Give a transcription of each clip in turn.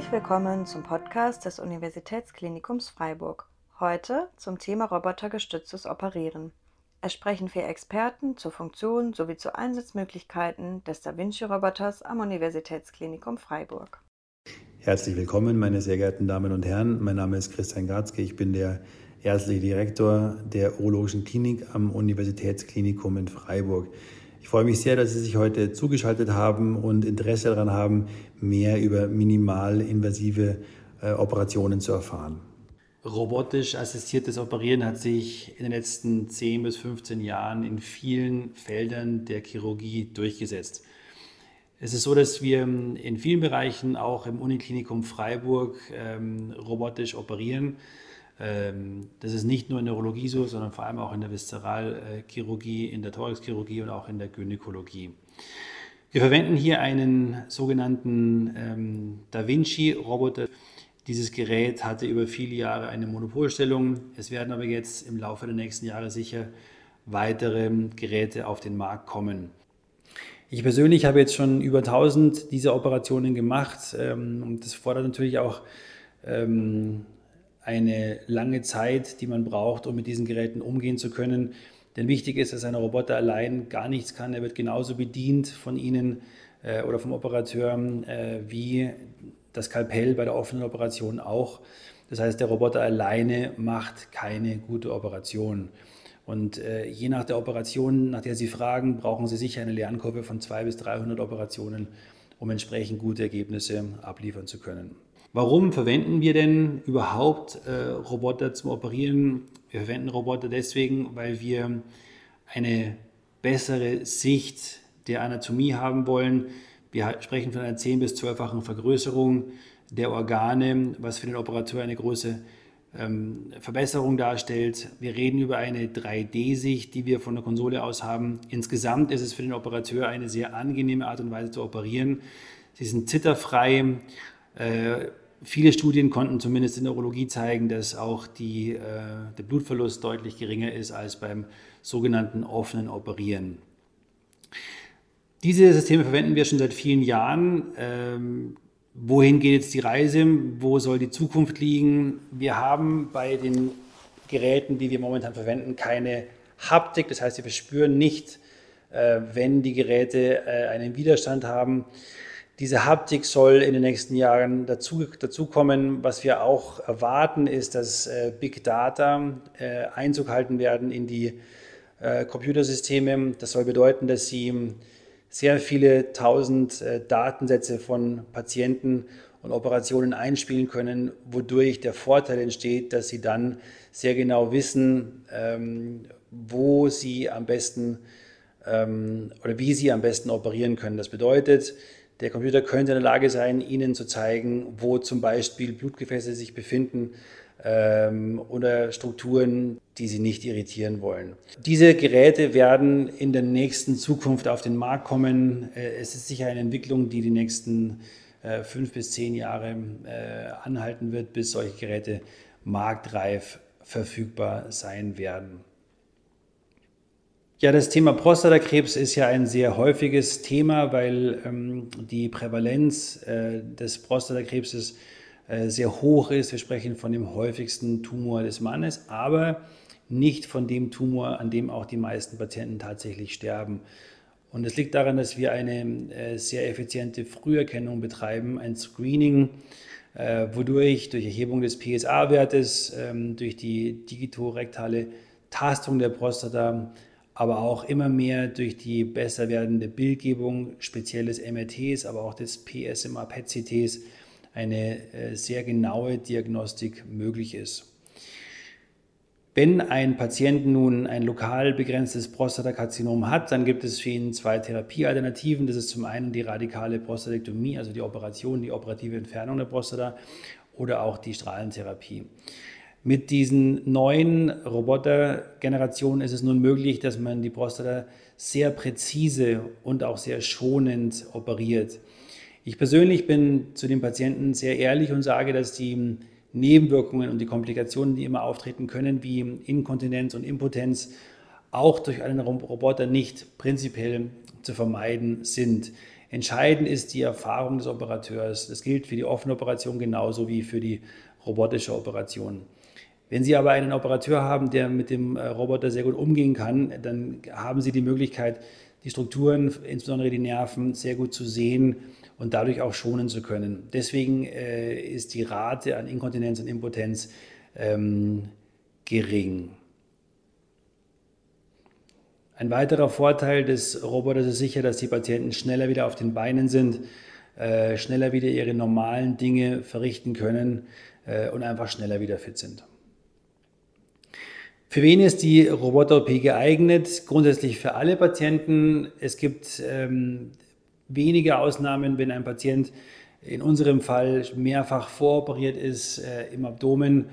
Herzlich willkommen zum Podcast des Universitätsklinikums Freiburg. Heute zum Thema robotergestütztes Operieren. Es sprechen vier Experten zur Funktion sowie zu Einsatzmöglichkeiten des Da Vinci-Roboters am Universitätsklinikum Freiburg. Herzlich willkommen, meine sehr geehrten Damen und Herren. Mein Name ist Christian Garzke. Ich bin der ärztliche Direktor der Urologischen Klinik am Universitätsklinikum in Freiburg. Ich freue mich sehr, dass Sie sich heute zugeschaltet haben und Interesse daran haben, mehr über minimalinvasive äh, Operationen zu erfahren. Robotisch assistiertes Operieren hat sich in den letzten 10 bis 15 Jahren in vielen Feldern der Chirurgie durchgesetzt. Es ist so, dass wir in vielen Bereichen auch im Uniklinikum Freiburg ähm, robotisch operieren. Ähm, das ist nicht nur in der Urologie so, sondern vor allem auch in der Viszeralchirurgie, in der Thoraxchirurgie und auch in der Gynäkologie. Wir verwenden hier einen sogenannten ähm, Da Vinci-Roboter. Dieses Gerät hatte über viele Jahre eine Monopolstellung. Es werden aber jetzt im Laufe der nächsten Jahre sicher weitere Geräte auf den Markt kommen. Ich persönlich habe jetzt schon über 1000 dieser Operationen gemacht ähm, und das fordert natürlich auch eine lange Zeit, die man braucht, um mit diesen Geräten umgehen zu können. Denn wichtig ist, dass ein Roboter allein gar nichts kann. Er wird genauso bedient von Ihnen äh, oder vom Operateur äh, wie das Skalpell bei der offenen Operation auch. Das heißt, der Roboter alleine macht keine gute Operation. Und äh, je nach der Operation, nach der Sie fragen, brauchen Sie sicher eine Lernkurve von 200 bis 300 Operationen, um entsprechend gute Ergebnisse abliefern zu können. Warum verwenden wir denn überhaupt äh, Roboter zum Operieren? Wir verwenden Roboter deswegen, weil wir eine bessere Sicht der Anatomie haben wollen. Wir sprechen von einer 10- bis 12-fachen Vergrößerung der Organe, was für den Operateur eine große ähm, Verbesserung darstellt. Wir reden über eine 3D-Sicht, die wir von der Konsole aus haben. Insgesamt ist es für den Operateur eine sehr angenehme Art und Weise zu operieren. Sie sind zitterfrei. Äh, Viele Studien konnten zumindest in der Urologie zeigen, dass auch die, äh, der Blutverlust deutlich geringer ist als beim sogenannten offenen Operieren. Diese Systeme verwenden wir schon seit vielen Jahren. Ähm, wohin geht jetzt die Reise? Wo soll die Zukunft liegen? Wir haben bei den Geräten, die wir momentan verwenden, keine Haptik. Das heißt, wir verspüren nicht, äh, wenn die Geräte einen Widerstand haben. Diese Haptik soll in den nächsten Jahren dazu, dazu kommen. Was wir auch erwarten, ist, dass äh, Big Data äh, Einzug halten werden in die äh, Computersysteme. Das soll bedeuten, dass sie sehr viele tausend äh, Datensätze von Patienten und Operationen einspielen können, wodurch der Vorteil entsteht, dass sie dann sehr genau wissen, ähm, wo sie am besten ähm, oder wie sie am besten operieren können. Das bedeutet, der Computer könnte in der Lage sein, Ihnen zu zeigen, wo zum Beispiel Blutgefäße sich befinden ähm, oder Strukturen, die Sie nicht irritieren wollen. Diese Geräte werden in der nächsten Zukunft auf den Markt kommen. Äh, es ist sicher eine Entwicklung, die die nächsten äh, fünf bis zehn Jahre äh, anhalten wird, bis solche Geräte marktreif verfügbar sein werden. Ja, das Thema Prostatakrebs ist ja ein sehr häufiges Thema, weil ähm, die Prävalenz äh, des Prostatakrebses äh, sehr hoch ist. Wir sprechen von dem häufigsten Tumor des Mannes, aber nicht von dem Tumor, an dem auch die meisten Patienten tatsächlich sterben. Und es liegt daran, dass wir eine äh, sehr effiziente Früherkennung betreiben, ein Screening, äh, wodurch durch Erhebung des PSA-Wertes, ähm, durch die digitorektale Tastung der Prostata, aber auch immer mehr durch die besser werdende Bildgebung, spezielles MRTs, aber auch des PSMA-PET-CTs eine äh, sehr genaue Diagnostik möglich ist. Wenn ein Patient nun ein lokal begrenztes Prostatakarzinom hat, dann gibt es für ihn zwei Therapiealternativen. Das ist zum einen die radikale Prostatektomie, also die Operation, die operative Entfernung der Prostata oder auch die Strahlentherapie. Mit diesen neuen Robotergenerationen ist es nun möglich, dass man die Prostata sehr präzise und auch sehr schonend operiert. Ich persönlich bin zu den Patienten sehr ehrlich und sage, dass die Nebenwirkungen und die Komplikationen, die immer auftreten können, wie Inkontinenz und Impotenz, auch durch einen Roboter nicht prinzipiell zu vermeiden sind. Entscheidend ist die Erfahrung des Operateurs. Das gilt für die offene Operation genauso wie für die robotische Operation. Wenn Sie aber einen Operateur haben, der mit dem äh, Roboter sehr gut umgehen kann, dann haben Sie die Möglichkeit, die Strukturen, insbesondere die Nerven, sehr gut zu sehen und dadurch auch schonen zu können. Deswegen äh, ist die Rate an Inkontinenz und Impotenz ähm, gering. Ein weiterer Vorteil des Roboters ist sicher, dass die Patienten schneller wieder auf den Beinen sind, äh, schneller wieder ihre normalen Dinge verrichten können äh, und einfach schneller wieder fit sind. Für wen ist die Roboter-OP geeignet? Grundsätzlich für alle Patienten. Es gibt ähm, wenige Ausnahmen, wenn ein Patient in unserem Fall mehrfach voroperiert ist äh, im Abdomen,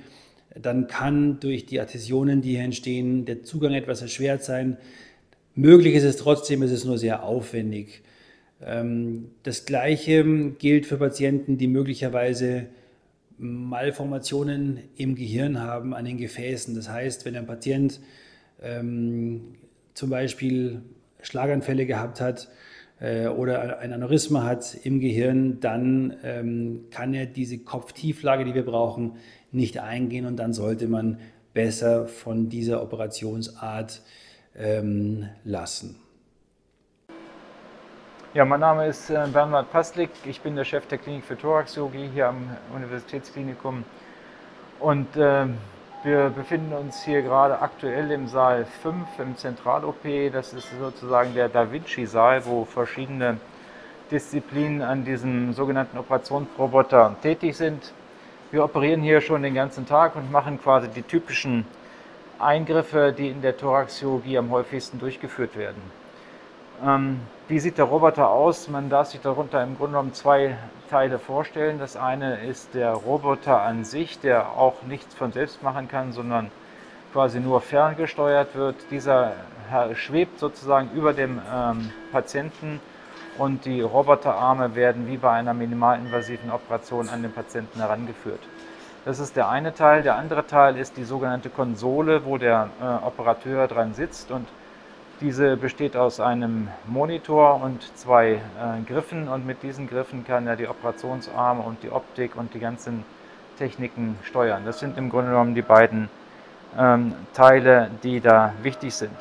dann kann durch die Adhäsionen, die hier entstehen, der Zugang etwas erschwert sein. Möglich ist es trotzdem, es ist nur sehr aufwendig. Ähm, das Gleiche gilt für Patienten, die möglicherweise Malformationen im Gehirn haben, an den Gefäßen. Das heißt, wenn ein Patient ähm, zum Beispiel Schlaganfälle gehabt hat äh, oder ein Aneurysma hat im Gehirn, dann ähm, kann er diese Kopftieflage, die wir brauchen, nicht eingehen und dann sollte man besser von dieser Operationsart ähm, lassen. Ja, mein Name ist äh, Bernhard Paslik. Ich bin der Chef der Klinik für Thoraxchirurgie hier am Universitätsklinikum. Und äh, wir befinden uns hier gerade aktuell im Saal 5 im Zentral-OP. Das ist sozusagen der Da Vinci-Saal, wo verschiedene Disziplinen an diesem sogenannten Operationsroboter tätig sind. Wir operieren hier schon den ganzen Tag und machen quasi die typischen Eingriffe, die in der Thoraxchirurgie am häufigsten durchgeführt werden. Ähm, wie sieht der Roboter aus? Man darf sich darunter im Grunde genommen zwei Teile vorstellen. Das eine ist der Roboter an sich, der auch nichts von selbst machen kann, sondern quasi nur ferngesteuert wird. Dieser schwebt sozusagen über dem ähm, Patienten und die Roboterarme werden wie bei einer minimalinvasiven Operation an den Patienten herangeführt. Das ist der eine Teil. Der andere Teil ist die sogenannte Konsole, wo der äh, Operateur dran sitzt und diese besteht aus einem Monitor und zwei äh, Griffen und mit diesen Griffen kann er die Operationsarme und die Optik und die ganzen Techniken steuern. Das sind im Grunde genommen die beiden ähm, Teile, die da wichtig sind.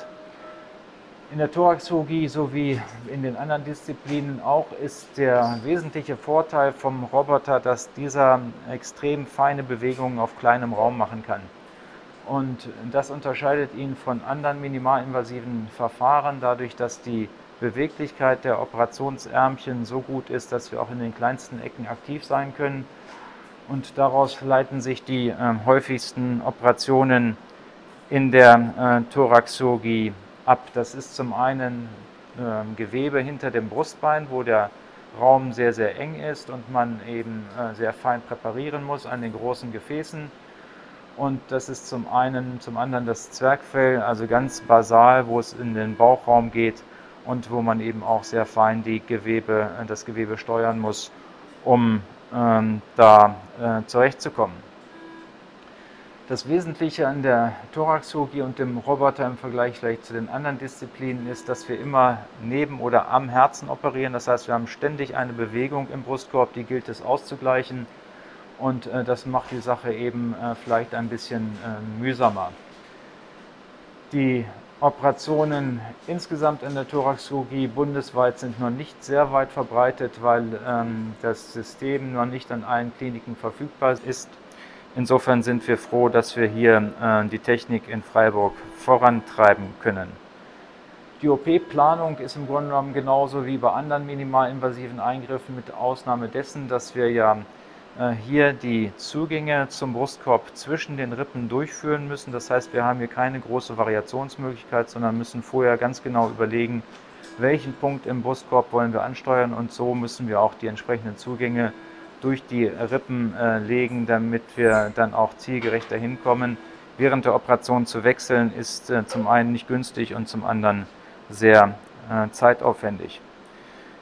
In der Thoraxchirurgie sowie in den anderen Disziplinen auch ist der wesentliche Vorteil vom Roboter, dass dieser extrem feine Bewegungen auf kleinem Raum machen kann. Und das unterscheidet ihn von anderen minimalinvasiven Verfahren dadurch, dass die Beweglichkeit der Operationsärmchen so gut ist, dass wir auch in den kleinsten Ecken aktiv sein können. Und daraus leiten sich die äh, häufigsten Operationen in der äh, Thoraxchirurgie ab. Das ist zum einen äh, Gewebe hinter dem Brustbein, wo der Raum sehr, sehr eng ist und man eben äh, sehr fein präparieren muss an den großen Gefäßen. Und das ist zum einen, zum anderen das Zwergfell, also ganz basal, wo es in den Bauchraum geht und wo man eben auch sehr fein die Gewebe, äh, das Gewebe steuern muss, um ähm, da äh, zurechtzukommen. Das Wesentliche an der Thoraxchirurgie und dem Roboter im Vergleich vielleicht zu den anderen Disziplinen ist, dass wir immer neben oder am Herzen operieren. Das heißt, wir haben ständig eine Bewegung im Brustkorb, die gilt es auszugleichen. Und äh, das macht die Sache eben äh, vielleicht ein bisschen äh, mühsamer. Die Operationen insgesamt in der Thoraxchirurgie bundesweit sind noch nicht sehr weit verbreitet, weil ähm, das System noch nicht an allen Kliniken verfügbar ist. Insofern sind wir froh, dass wir hier äh, die Technik in Freiburg vorantreiben können. Die OP-Planung ist im Grunde genommen genauso wie bei anderen minimalinvasiven Eingriffen mit Ausnahme dessen, dass wir ja hier die Zugänge zum Brustkorb zwischen den Rippen durchführen müssen. Das heißt, wir haben hier keine große Variationsmöglichkeit, sondern müssen vorher ganz genau überlegen, welchen Punkt im Brustkorb wollen wir ansteuern und so müssen wir auch die entsprechenden Zugänge durch die Rippen äh, legen, damit wir dann auch zielgerecht dahin kommen. Während der Operation zu wechseln ist äh, zum einen nicht günstig und zum anderen sehr äh, zeitaufwendig.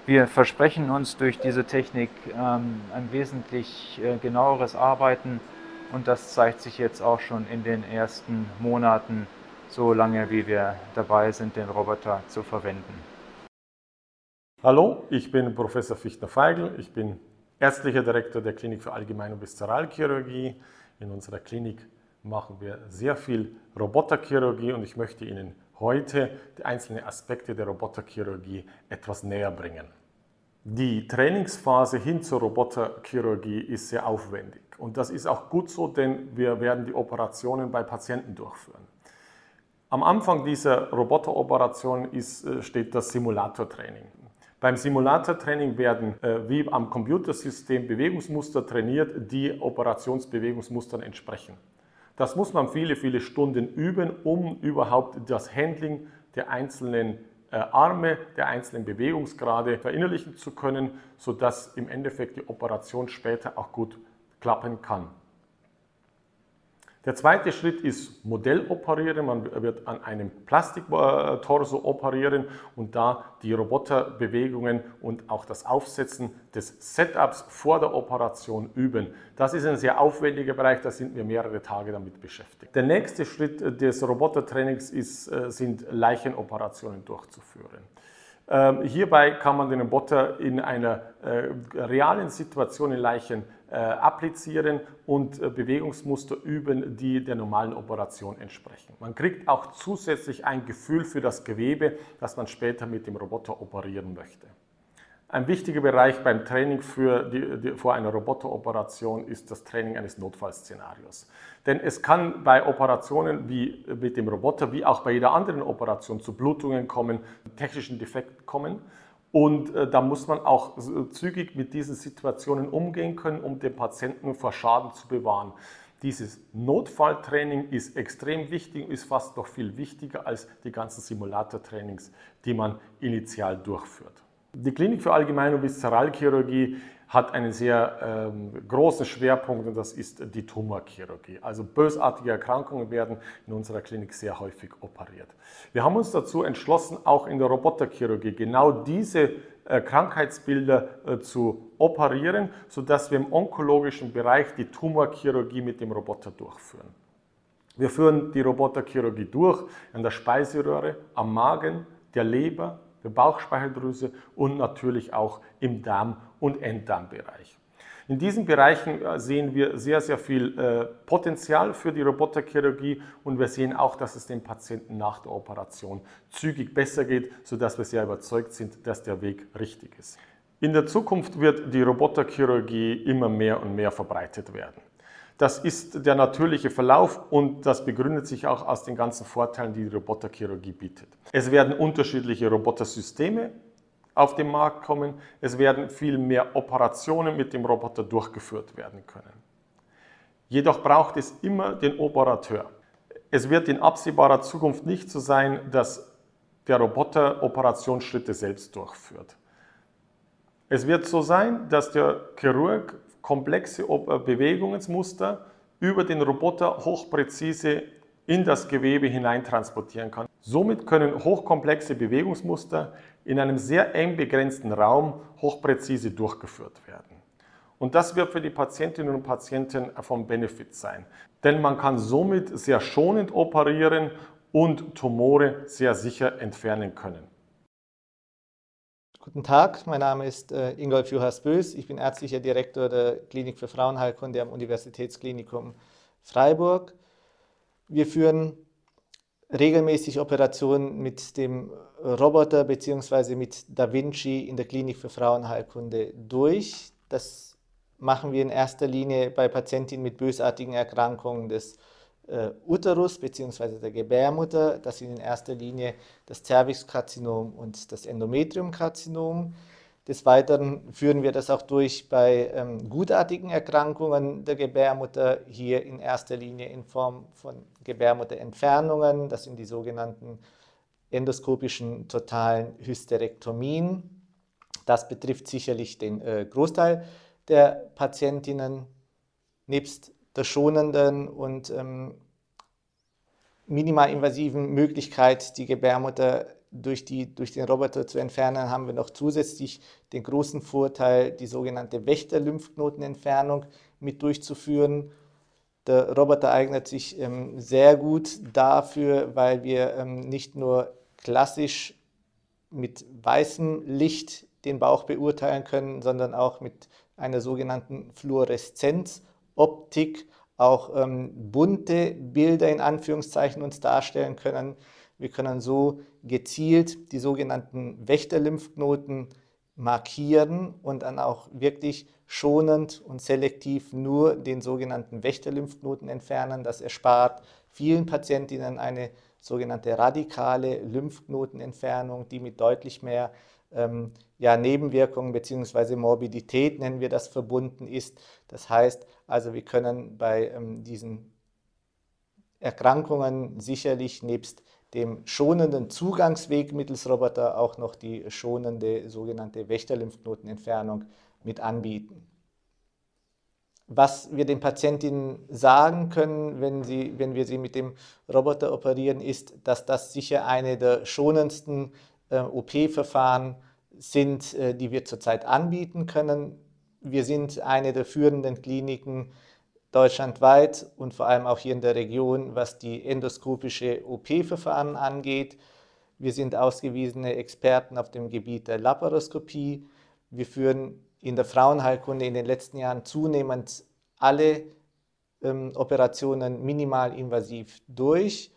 Wir versprechen uns durch diese Technik ähm, ein wesentlich äh, genaueres Arbeiten und das zeigt sich jetzt auch schon in den ersten Monaten, so lange wie wir dabei sind, den Roboter zu verwenden. Hallo, ich bin Professor Fichtner-Feigl. Ich bin ärztlicher Direktor der Klinik für Allgemein- und Viszeralchirurgie. In unserer Klinik machen wir sehr viel Roboterchirurgie und ich möchte Ihnen heute die einzelnen Aspekte der Roboterchirurgie etwas näher bringen. Die Trainingsphase hin zur Roboterchirurgie ist sehr aufwendig und das ist auch gut so, denn wir werden die Operationen bei Patienten durchführen. Am Anfang dieser Roboteroperation ist, äh, steht das Simulatortraining. Beim Simulatortraining werden äh, wie am Computersystem Bewegungsmuster trainiert, die Operationsbewegungsmustern entsprechen. Das muss man viele, viele Stunden üben, um überhaupt das Handling der einzelnen äh, Arme, der einzelnen Bewegungsgrade verinnerlichen zu können, sodass im Endeffekt die Operation später auch gut klappen kann. Der zweite Schritt ist Modelloperieren. Man wird an einem Plastiktorso operieren und da die Roboterbewegungen und auch das Aufsetzen des Setups vor der Operation üben. Das ist ein sehr aufwendiger Bereich, da sind wir mehrere Tage damit beschäftigt. Der nächste Schritt des Robotertrainings ist, äh, sind Leichenoperationen durchzuführen. Ähm, hierbei kann man den Roboter in einer äh, realen Situation in Leichen applizieren und äh, Bewegungsmuster üben, die der normalen Operation entsprechen. Man kriegt auch zusätzlich ein Gefühl für das Gewebe, das man später mit dem Roboter operieren möchte. Ein wichtiger Bereich beim Training für die, die, vor einer Roboteroperation ist das Training eines Notfallszenarios. Denn es kann bei Operationen wie mit dem Roboter, wie auch bei jeder anderen Operation zu Blutungen kommen, technischen Defekten kommen. Und äh, da muss man auch zügig mit diesen Situationen umgehen können, um den Patienten vor Schaden zu bewahren. Dieses Notfalltraining ist extrem wichtig, ist fast noch viel wichtiger als die ganzen Simulatortrainings, die man initial durchführt. Die Klinik für Allgemein- und Viszeralchirurgie hat einen sehr ähm, großen Schwerpunkt und das ist die Tumorchirurgie. Also bösartige Erkrankungen werden in unserer Klinik sehr häufig operiert. Wir haben uns dazu entschlossen, auch in der Roboterchirurgie genau diese äh, Krankheitsbilder äh, zu operieren, sodass wir im onkologischen Bereich die Tumorchirurgie mit dem Roboter durchführen. Wir führen die Roboterchirurgie durch an der Speiseröhre, am Magen, der Leber, der Bauchspeicheldrüse und natürlich auch im Darm- und Enddarmbereich. In diesen Bereichen äh, sehen wir sehr, sehr viel äh, Potenzial für die Roboterchirurgie und wir sehen auch, dass es den Patienten nach der Operation zügig besser geht, sodass wir sehr überzeugt sind, dass der Weg richtig ist. In der Zukunft wird die Roboterchirurgie immer mehr und mehr verbreitet werden. Das ist der natürliche Verlauf und das begründet sich auch aus den ganzen Vorteilen, die die Roboterchirurgie bietet. Es werden unterschiedliche Robotersysteme auf den Markt kommen. Es werden viel mehr Operationen mit dem Roboter durchgeführt werden können. Jedoch braucht es immer den Operateur. Es wird in absehbarer Zukunft nicht so sein, dass der Roboter Operationsschritte selbst durchführt. Es wird so sein, dass der Chirurg komplexe äh, Bewegungsmuster über den Roboter hochpräzise in das Gewebe hineintransportieren kann. Somit können hochkomplexe Bewegungsmuster in einem sehr eng begrenzten Raum hochpräzise durchgeführt werden. Und das wird für die Patientinnen und Patienten vom Benefit sein. Denn man kann somit sehr schonend operieren und Tumore sehr sicher entfernen können. Guten Tag, mein Name ist äh, Ingolf Juhas Bös. Ich bin ärztlicher Direktor der Klinik für Frauenheilkunde am Universitätsklinikum Freiburg. Wir führen regelmäßig Operationen mit dem Roboter bzw. mit Da Vinci in der Klinik für Frauenheilkunde durch. Das machen wir in erster Linie bei Patientinnen mit bösartigen Erkrankungen des äh, Uterus bzw. der Gebärmutter. Das sind in erster Linie das Cervixkarzinom und das Endometriumkarzinom. Des Weiteren führen wir das auch durch bei ähm, gutartigen Erkrankungen der Gebärmutter, hier in erster Linie in Form von Gebärmutterentfernungen. Das sind die sogenannten endoskopischen totalen Hysterektomien. Das betrifft sicherlich den äh, Großteil der Patientinnen. Nebst der schonenden und ähm, minimalinvasiven Möglichkeit, die Gebärmutter durch, die, durch den Roboter zu entfernen, haben wir noch zusätzlich den großen Vorteil, die sogenannte Wächter-Lymphknotenentfernung mit durchzuführen. Der Roboter eignet sich ähm, sehr gut dafür, weil wir ähm, nicht nur klassisch mit weißem Licht den Bauch beurteilen können, sondern auch mit einer sogenannten Fluoreszenzoptik auch ähm, bunte Bilder in Anführungszeichen uns darstellen können. Wir können so gezielt die sogenannten Wächterlymphknoten markieren und dann auch wirklich schonend und selektiv nur den sogenannten Wächterlymphknoten entfernen. Das erspart vielen Patientinnen eine sogenannte radikale Lymphknotenentfernung, die mit deutlich mehr ähm, ja, Nebenwirkungen bzw. Morbidität, nennen wir das, verbunden ist. Das heißt also, wir können bei ähm, diesen Erkrankungen sicherlich nebst dem schonenden Zugangsweg mittels Roboter auch noch die schonende sogenannte Wächterlymphknotenentfernung mit anbieten. Was wir den Patientinnen sagen können, wenn, sie, wenn wir sie mit dem Roboter operieren, ist, dass das sicher eine der schonendsten äh, OP-Verfahren sind, äh, die wir zurzeit anbieten können. Wir sind eine der führenden Kliniken deutschlandweit und vor allem auch hier in der Region, was die endoskopische OP-Verfahren angeht. Wir sind ausgewiesene Experten auf dem Gebiet der Laparoskopie. Wir führen in der Frauenheilkunde in den letzten Jahren zunehmend alle ähm, Operationen minimalinvasiv durch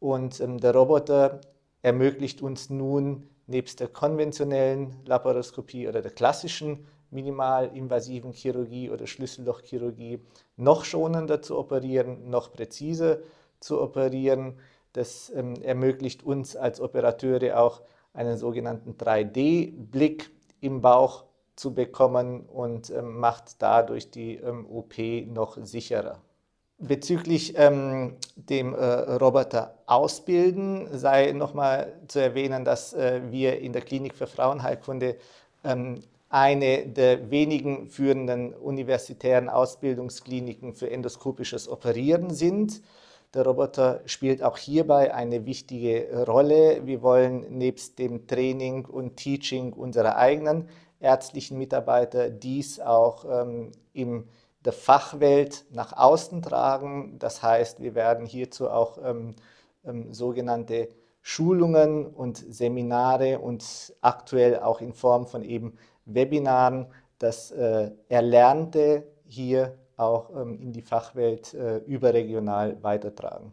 und ähm, der Roboter ermöglicht uns nun nebst der konventionellen Laparoskopie oder der klassischen minimalinvasiven Chirurgie oder Schlüssellochchirurgie noch schonender zu operieren, noch präziser zu operieren. Das ähm, ermöglicht uns als Operateure auch einen sogenannten 3D-Blick im Bauch zu bekommen und ähm, macht dadurch die ähm, OP noch sicherer. Bezüglich ähm, dem äh, Roboter ausbilden sei nochmal zu erwähnen, dass äh, wir in der Klinik für Frauenheilkunde ähm, eine der wenigen führenden universitären Ausbildungskliniken für endoskopisches Operieren sind. Der Roboter spielt auch hierbei eine wichtige Rolle. Wir wollen nebst dem Training und Teaching unserer eigenen ärztlichen Mitarbeiter dies auch ähm, im der Fachwelt nach außen tragen. Das heißt, wir werden hierzu auch ähm, ähm, sogenannte Schulungen und Seminare und aktuell auch in Form von eben Webinaren das äh, Erlernte hier auch ähm, in die Fachwelt äh, überregional weitertragen.